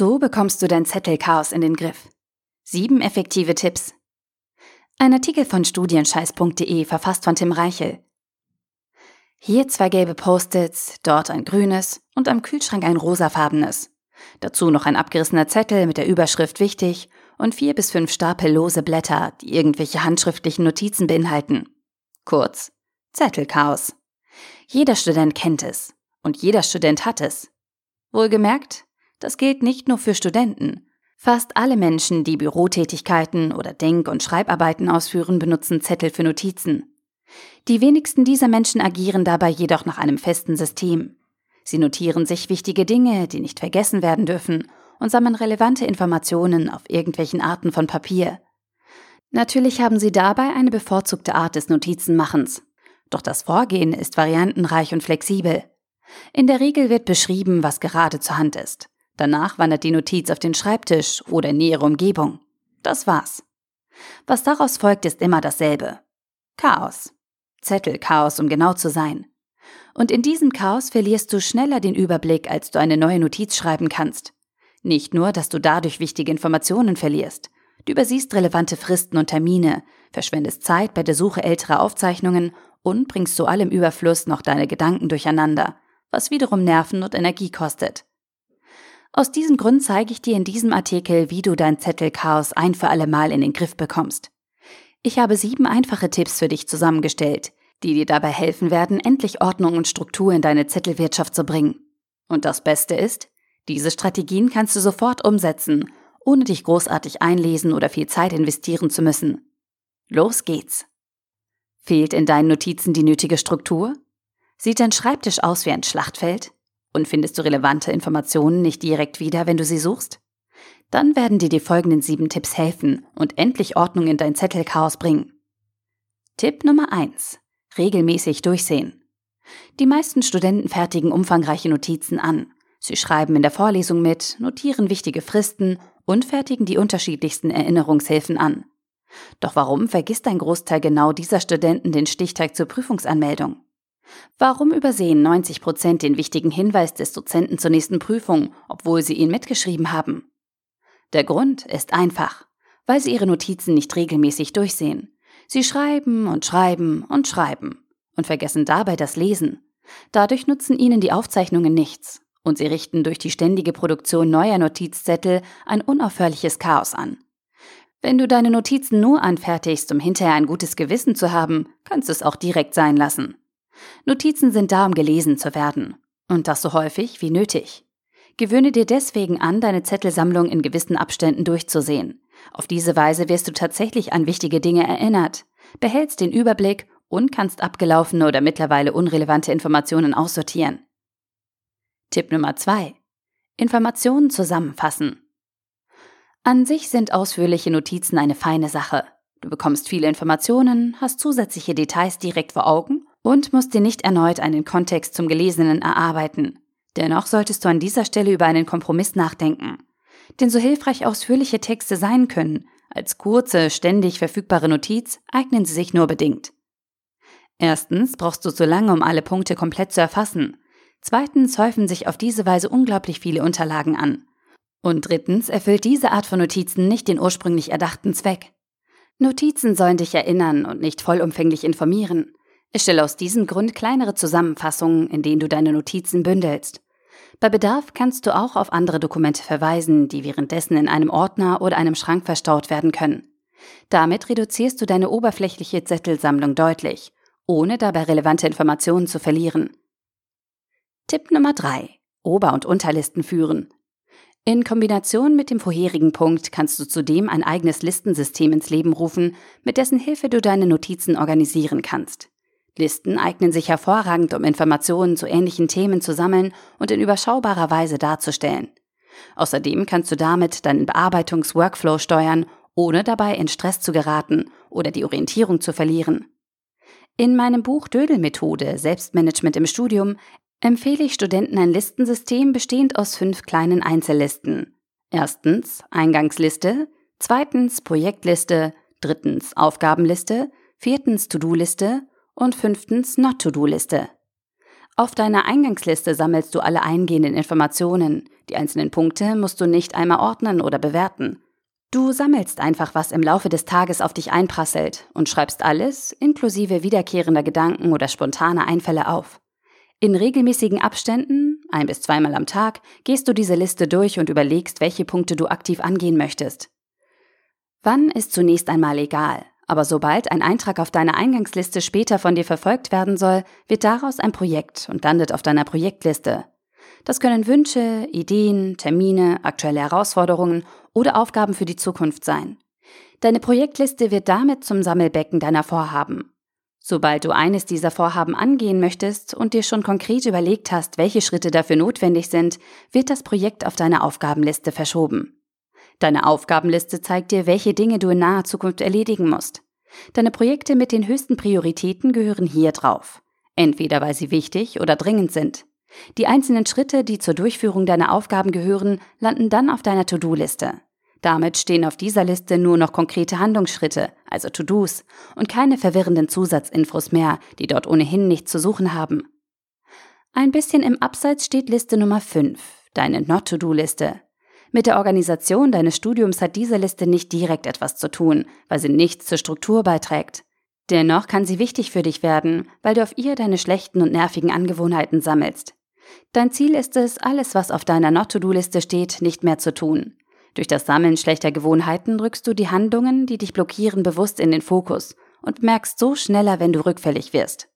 So bekommst du dein Zettelchaos in den Griff. Sieben effektive Tipps. Ein Artikel von studienscheiß.de verfasst von Tim Reichel. Hier zwei gelbe Post-its, dort ein grünes und am Kühlschrank ein rosafarbenes. Dazu noch ein abgerissener Zettel mit der Überschrift wichtig und vier bis fünf Stapel lose Blätter, die irgendwelche handschriftlichen Notizen beinhalten. Kurz, Zettelchaos. Jeder Student kennt es und jeder Student hat es. Wohlgemerkt, das gilt nicht nur für Studenten. Fast alle Menschen, die Bürotätigkeiten oder Denk- und Schreibarbeiten ausführen, benutzen Zettel für Notizen. Die wenigsten dieser Menschen agieren dabei jedoch nach einem festen System. Sie notieren sich wichtige Dinge, die nicht vergessen werden dürfen, und sammeln relevante Informationen auf irgendwelchen Arten von Papier. Natürlich haben sie dabei eine bevorzugte Art des Notizenmachens. Doch das Vorgehen ist variantenreich und flexibel. In der Regel wird beschrieben, was gerade zur Hand ist. Danach wandert die Notiz auf den Schreibtisch oder in nähere Umgebung. Das war's. Was daraus folgt, ist immer dasselbe. Chaos. Zettelchaos, um genau zu sein. Und in diesem Chaos verlierst du schneller den Überblick, als du eine neue Notiz schreiben kannst. Nicht nur, dass du dadurch wichtige Informationen verlierst. Du übersiehst relevante Fristen und Termine, verschwendest Zeit bei der Suche älterer Aufzeichnungen und bringst zu allem Überfluss noch deine Gedanken durcheinander, was wiederum Nerven und Energie kostet. Aus diesem Grund zeige ich dir in diesem Artikel, wie du dein Zettelchaos ein für alle Mal in den Griff bekommst. Ich habe sieben einfache Tipps für dich zusammengestellt, die dir dabei helfen werden, endlich Ordnung und Struktur in deine Zettelwirtschaft zu bringen. Und das Beste ist, diese Strategien kannst du sofort umsetzen, ohne dich großartig einlesen oder viel Zeit investieren zu müssen. Los geht's! Fehlt in deinen Notizen die nötige Struktur? Sieht dein Schreibtisch aus wie ein Schlachtfeld? Und findest du relevante Informationen nicht direkt wieder, wenn du sie suchst? Dann werden dir die folgenden sieben Tipps helfen und endlich Ordnung in dein Zettelchaos bringen. Tipp Nummer eins: Regelmäßig durchsehen. Die meisten Studenten fertigen umfangreiche Notizen an. Sie schreiben in der Vorlesung mit, notieren wichtige Fristen und fertigen die unterschiedlichsten Erinnerungshilfen an. Doch warum vergisst ein Großteil genau dieser Studenten den Stichtag zur Prüfungsanmeldung? Warum übersehen 90 Prozent den wichtigen Hinweis des Dozenten zur nächsten Prüfung, obwohl sie ihn mitgeschrieben haben? Der Grund ist einfach, weil sie ihre Notizen nicht regelmäßig durchsehen. Sie schreiben und schreiben und schreiben und vergessen dabei das Lesen. Dadurch nutzen ihnen die Aufzeichnungen nichts und sie richten durch die ständige Produktion neuer Notizzettel ein unaufhörliches Chaos an. Wenn du deine Notizen nur anfertigst, um hinterher ein gutes Gewissen zu haben, kannst du es auch direkt sein lassen. Notizen sind da, um gelesen zu werden. Und das so häufig wie nötig. Gewöhne dir deswegen an, deine Zettelsammlung in gewissen Abständen durchzusehen. Auf diese Weise wirst du tatsächlich an wichtige Dinge erinnert, behältst den Überblick und kannst abgelaufene oder mittlerweile unrelevante Informationen aussortieren. Tipp Nummer 2. Informationen zusammenfassen. An sich sind ausführliche Notizen eine feine Sache. Du bekommst viele Informationen, hast zusätzliche Details direkt vor Augen und musst dir nicht erneut einen Kontext zum Gelesenen erarbeiten. Dennoch solltest du an dieser Stelle über einen Kompromiss nachdenken. Denn so hilfreich ausführliche Texte sein können, als kurze, ständig verfügbare Notiz eignen sie sich nur bedingt. Erstens brauchst du so lange, um alle Punkte komplett zu erfassen. Zweitens häufen sich auf diese Weise unglaublich viele Unterlagen an. Und drittens erfüllt diese Art von Notizen nicht den ursprünglich erdachten Zweck. Notizen sollen dich erinnern und nicht vollumfänglich informieren. Erstelle aus diesem Grund kleinere Zusammenfassungen, in denen du deine Notizen bündelst. Bei Bedarf kannst du auch auf andere Dokumente verweisen, die währenddessen in einem Ordner oder einem Schrank verstaut werden können. Damit reduzierst du deine oberflächliche Zettelsammlung deutlich, ohne dabei relevante Informationen zu verlieren. Tipp Nummer 3. Ober- und Unterlisten führen. In Kombination mit dem vorherigen Punkt kannst du zudem ein eigenes Listensystem ins Leben rufen, mit dessen Hilfe du deine Notizen organisieren kannst. Listen eignen sich hervorragend, um Informationen zu ähnlichen Themen zu sammeln und in überschaubarer Weise darzustellen. Außerdem kannst du damit deinen Bearbeitungs-Workflow steuern, ohne dabei in Stress zu geraten oder die Orientierung zu verlieren. In meinem Buch Dödel-Methode Selbstmanagement im Studium empfehle ich Studenten ein Listensystem bestehend aus fünf kleinen Einzellisten. Erstens Eingangsliste, zweitens Projektliste, drittens Aufgabenliste, viertens To-Do-Liste und fünftens Not-to-Do-Liste. Auf deiner Eingangsliste sammelst du alle eingehenden Informationen. Die einzelnen Punkte musst du nicht einmal ordnen oder bewerten. Du sammelst einfach, was im Laufe des Tages auf dich einprasselt und schreibst alles, inklusive wiederkehrender Gedanken oder spontaner Einfälle auf. In regelmäßigen Abständen, ein bis zweimal am Tag, gehst du diese Liste durch und überlegst, welche Punkte du aktiv angehen möchtest. Wann ist zunächst einmal egal, aber sobald ein Eintrag auf deiner Eingangsliste später von dir verfolgt werden soll, wird daraus ein Projekt und landet auf deiner Projektliste. Das können Wünsche, Ideen, Termine, aktuelle Herausforderungen oder Aufgaben für die Zukunft sein. Deine Projektliste wird damit zum Sammelbecken deiner Vorhaben. Sobald du eines dieser Vorhaben angehen möchtest und dir schon konkret überlegt hast, welche Schritte dafür notwendig sind, wird das Projekt auf deine Aufgabenliste verschoben. Deine Aufgabenliste zeigt dir, welche Dinge du in naher Zukunft erledigen musst. Deine Projekte mit den höchsten Prioritäten gehören hier drauf. Entweder weil sie wichtig oder dringend sind. Die einzelnen Schritte, die zur Durchführung deiner Aufgaben gehören, landen dann auf deiner To-Do-Liste. Damit stehen auf dieser Liste nur noch konkrete Handlungsschritte, also To-Dos, und keine verwirrenden Zusatzinfos mehr, die dort ohnehin nichts zu suchen haben. Ein bisschen im Abseits steht Liste Nummer 5, deine Not-To-Do-Liste. Mit der Organisation deines Studiums hat diese Liste nicht direkt etwas zu tun, weil sie nichts zur Struktur beiträgt. Dennoch kann sie wichtig für dich werden, weil du auf ihr deine schlechten und nervigen Angewohnheiten sammelst. Dein Ziel ist es, alles, was auf deiner Not-to-Do-Liste steht, nicht mehr zu tun. Durch das Sammeln schlechter Gewohnheiten rückst du die Handlungen, die dich blockieren, bewusst in den Fokus und merkst so schneller, wenn du rückfällig wirst.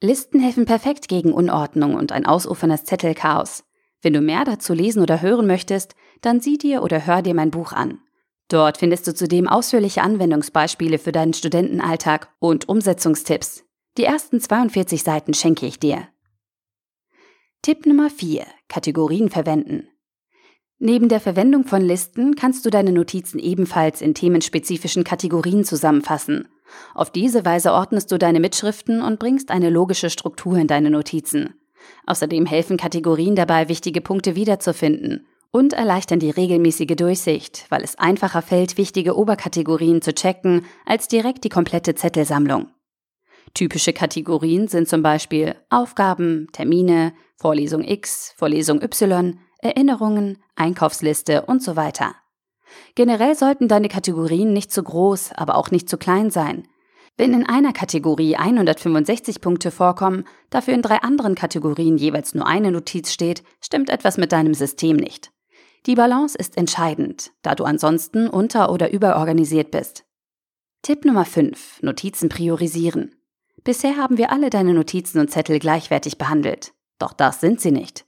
Listen helfen perfekt gegen Unordnung und ein ausuferndes Zettelchaos. Wenn du mehr dazu lesen oder hören möchtest, dann sieh dir oder hör dir mein Buch an. Dort findest du zudem ausführliche Anwendungsbeispiele für deinen Studentenalltag und Umsetzungstipps. Die ersten 42 Seiten schenke ich dir. Tipp Nummer 4. Kategorien verwenden. Neben der Verwendung von Listen kannst du deine Notizen ebenfalls in themenspezifischen Kategorien zusammenfassen. Auf diese Weise ordnest du deine Mitschriften und bringst eine logische Struktur in deine Notizen. Außerdem helfen Kategorien dabei, wichtige Punkte wiederzufinden und erleichtern die regelmäßige Durchsicht, weil es einfacher fällt, wichtige Oberkategorien zu checken, als direkt die komplette Zettelsammlung. Typische Kategorien sind zum Beispiel Aufgaben, Termine, Vorlesung X, Vorlesung Y, Erinnerungen, Einkaufsliste und so weiter. Generell sollten deine Kategorien nicht zu groß, aber auch nicht zu klein sein. Wenn in einer Kategorie 165 Punkte vorkommen, dafür in drei anderen Kategorien jeweils nur eine Notiz steht, stimmt etwas mit deinem System nicht. Die Balance ist entscheidend, da du ansonsten unter- oder überorganisiert bist. Tipp Nummer 5. Notizen priorisieren. Bisher haben wir alle deine Notizen und Zettel gleichwertig behandelt. Doch das sind sie nicht.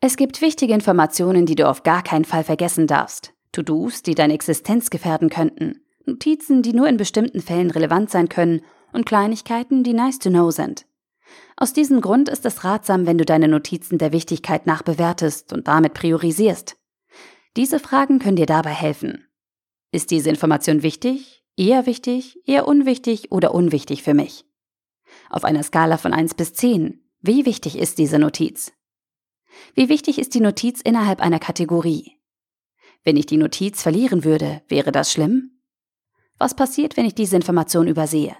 Es gibt wichtige Informationen, die du auf gar keinen Fall vergessen darfst. To-Dos, die deine Existenz gefährden könnten. Notizen, die nur in bestimmten Fällen relevant sein können und Kleinigkeiten, die nice to know sind. Aus diesem Grund ist es ratsam, wenn du deine Notizen der Wichtigkeit nach bewertest und damit priorisierst. Diese Fragen können dir dabei helfen. Ist diese Information wichtig, eher wichtig, eher unwichtig oder unwichtig für mich? Auf einer Skala von 1 bis 10, wie wichtig ist diese Notiz? Wie wichtig ist die Notiz innerhalb einer Kategorie? Wenn ich die Notiz verlieren würde, wäre das schlimm? Was passiert, wenn ich diese Information übersehe?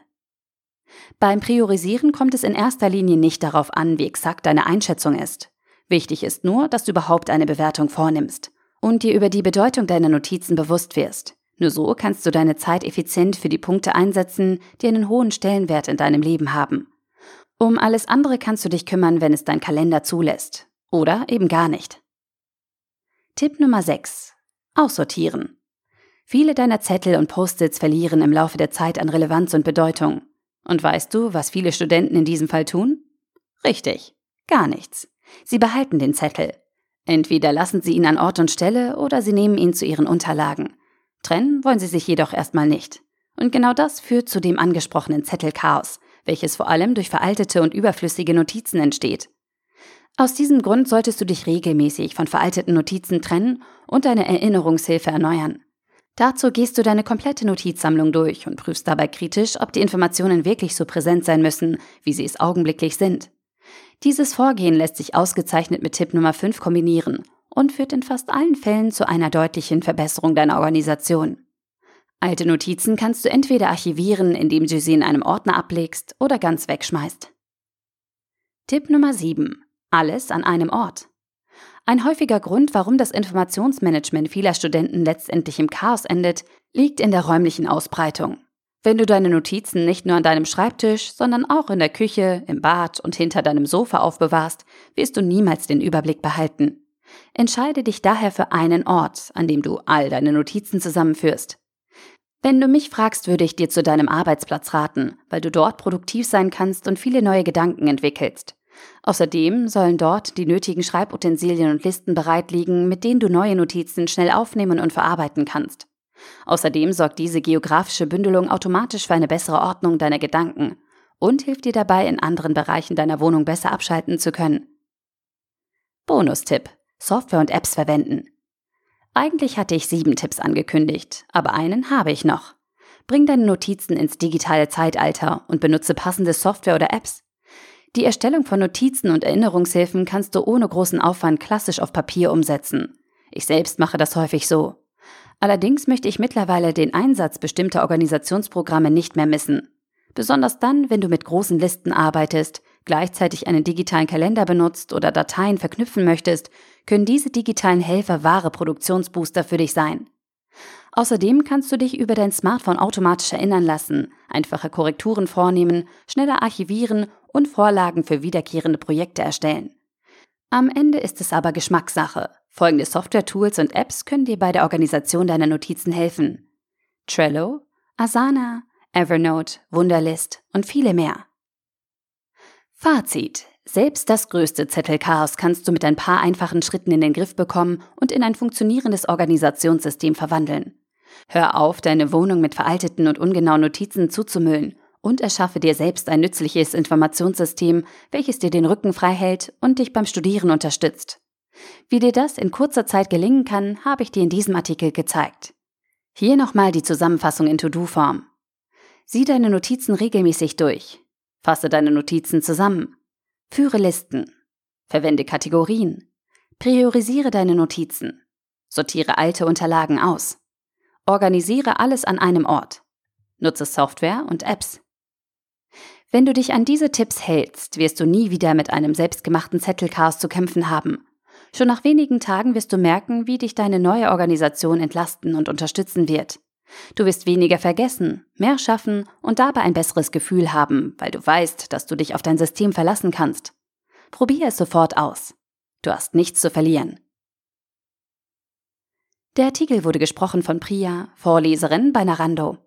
Beim Priorisieren kommt es in erster Linie nicht darauf an, wie exakt deine Einschätzung ist. Wichtig ist nur, dass du überhaupt eine Bewertung vornimmst und dir über die Bedeutung deiner Notizen bewusst wirst. Nur so kannst du deine Zeit effizient für die Punkte einsetzen, die einen hohen Stellenwert in deinem Leben haben. Um alles andere kannst du dich kümmern, wenn es dein Kalender zulässt. Oder eben gar nicht. Tipp Nummer 6. Aussortieren. Viele deiner Zettel und Post-its verlieren im Laufe der Zeit an Relevanz und Bedeutung. Und weißt du, was viele Studenten in diesem Fall tun? Richtig, gar nichts. Sie behalten den Zettel, Entweder lassen sie ihn an Ort und Stelle oder sie nehmen ihn zu ihren Unterlagen. Trennen wollen sie sich jedoch erstmal nicht. Und genau das führt zu dem angesprochenen Zettelchaos, welches vor allem durch veraltete und überflüssige Notizen entsteht. Aus diesem Grund solltest du dich regelmäßig von veralteten Notizen trennen und deine Erinnerungshilfe erneuern. Dazu gehst du deine komplette Notizsammlung durch und prüfst dabei kritisch, ob die Informationen wirklich so präsent sein müssen, wie sie es augenblicklich sind. Dieses Vorgehen lässt sich ausgezeichnet mit Tipp Nummer 5 kombinieren und führt in fast allen Fällen zu einer deutlichen Verbesserung deiner Organisation. Alte Notizen kannst du entweder archivieren, indem du sie in einem Ordner ablegst, oder ganz wegschmeißt. Tipp Nummer 7. Alles an einem Ort. Ein häufiger Grund, warum das Informationsmanagement vieler Studenten letztendlich im Chaos endet, liegt in der räumlichen Ausbreitung. Wenn du deine Notizen nicht nur an deinem Schreibtisch, sondern auch in der Küche, im Bad und hinter deinem Sofa aufbewahrst, wirst du niemals den Überblick behalten. Entscheide dich daher für einen Ort, an dem du all deine Notizen zusammenführst. Wenn du mich fragst, würde ich dir zu deinem Arbeitsplatz raten, weil du dort produktiv sein kannst und viele neue Gedanken entwickelst. Außerdem sollen dort die nötigen Schreibutensilien und Listen bereit liegen, mit denen du neue Notizen schnell aufnehmen und verarbeiten kannst. Außerdem sorgt diese geografische Bündelung automatisch für eine bessere Ordnung deiner Gedanken und hilft dir dabei, in anderen Bereichen deiner Wohnung besser abschalten zu können. Bonustipp: Software und Apps verwenden. Eigentlich hatte ich sieben Tipps angekündigt, aber einen habe ich noch. Bring deine Notizen ins digitale Zeitalter und benutze passende Software oder Apps. Die Erstellung von Notizen und Erinnerungshilfen kannst du ohne großen Aufwand klassisch auf Papier umsetzen. Ich selbst mache das häufig so. Allerdings möchte ich mittlerweile den Einsatz bestimmter Organisationsprogramme nicht mehr missen. Besonders dann, wenn du mit großen Listen arbeitest, gleichzeitig einen digitalen Kalender benutzt oder Dateien verknüpfen möchtest, können diese digitalen Helfer wahre Produktionsbooster für dich sein. Außerdem kannst du dich über dein Smartphone automatisch erinnern lassen, einfache Korrekturen vornehmen, schneller archivieren und Vorlagen für wiederkehrende Projekte erstellen. Am Ende ist es aber Geschmackssache. Folgende Software-Tools und Apps können dir bei der Organisation deiner Notizen helfen. Trello, Asana, Evernote, Wunderlist und viele mehr. Fazit. Selbst das größte Zettelchaos kannst du mit ein paar einfachen Schritten in den Griff bekommen und in ein funktionierendes Organisationssystem verwandeln. Hör auf, deine Wohnung mit veralteten und ungenauen Notizen zuzumüllen und erschaffe dir selbst ein nützliches Informationssystem, welches dir den Rücken frei hält und dich beim Studieren unterstützt. Wie dir das in kurzer Zeit gelingen kann, habe ich dir in diesem Artikel gezeigt. Hier nochmal die Zusammenfassung in To-Do-Form. Sieh deine Notizen regelmäßig durch. Fasse deine Notizen zusammen. Führe Listen. Verwende Kategorien. Priorisiere deine Notizen. Sortiere alte Unterlagen aus. Organisiere alles an einem Ort. Nutze Software und Apps. Wenn du dich an diese Tipps hältst, wirst du nie wieder mit einem selbstgemachten Zettelchaos zu kämpfen haben. Schon nach wenigen Tagen wirst du merken, wie dich deine neue Organisation entlasten und unterstützen wird. Du wirst weniger vergessen, mehr schaffen und dabei ein besseres Gefühl haben, weil du weißt, dass du dich auf dein System verlassen kannst. Probier es sofort aus. Du hast nichts zu verlieren. Der Artikel wurde gesprochen von Priya, Vorleserin bei Narando.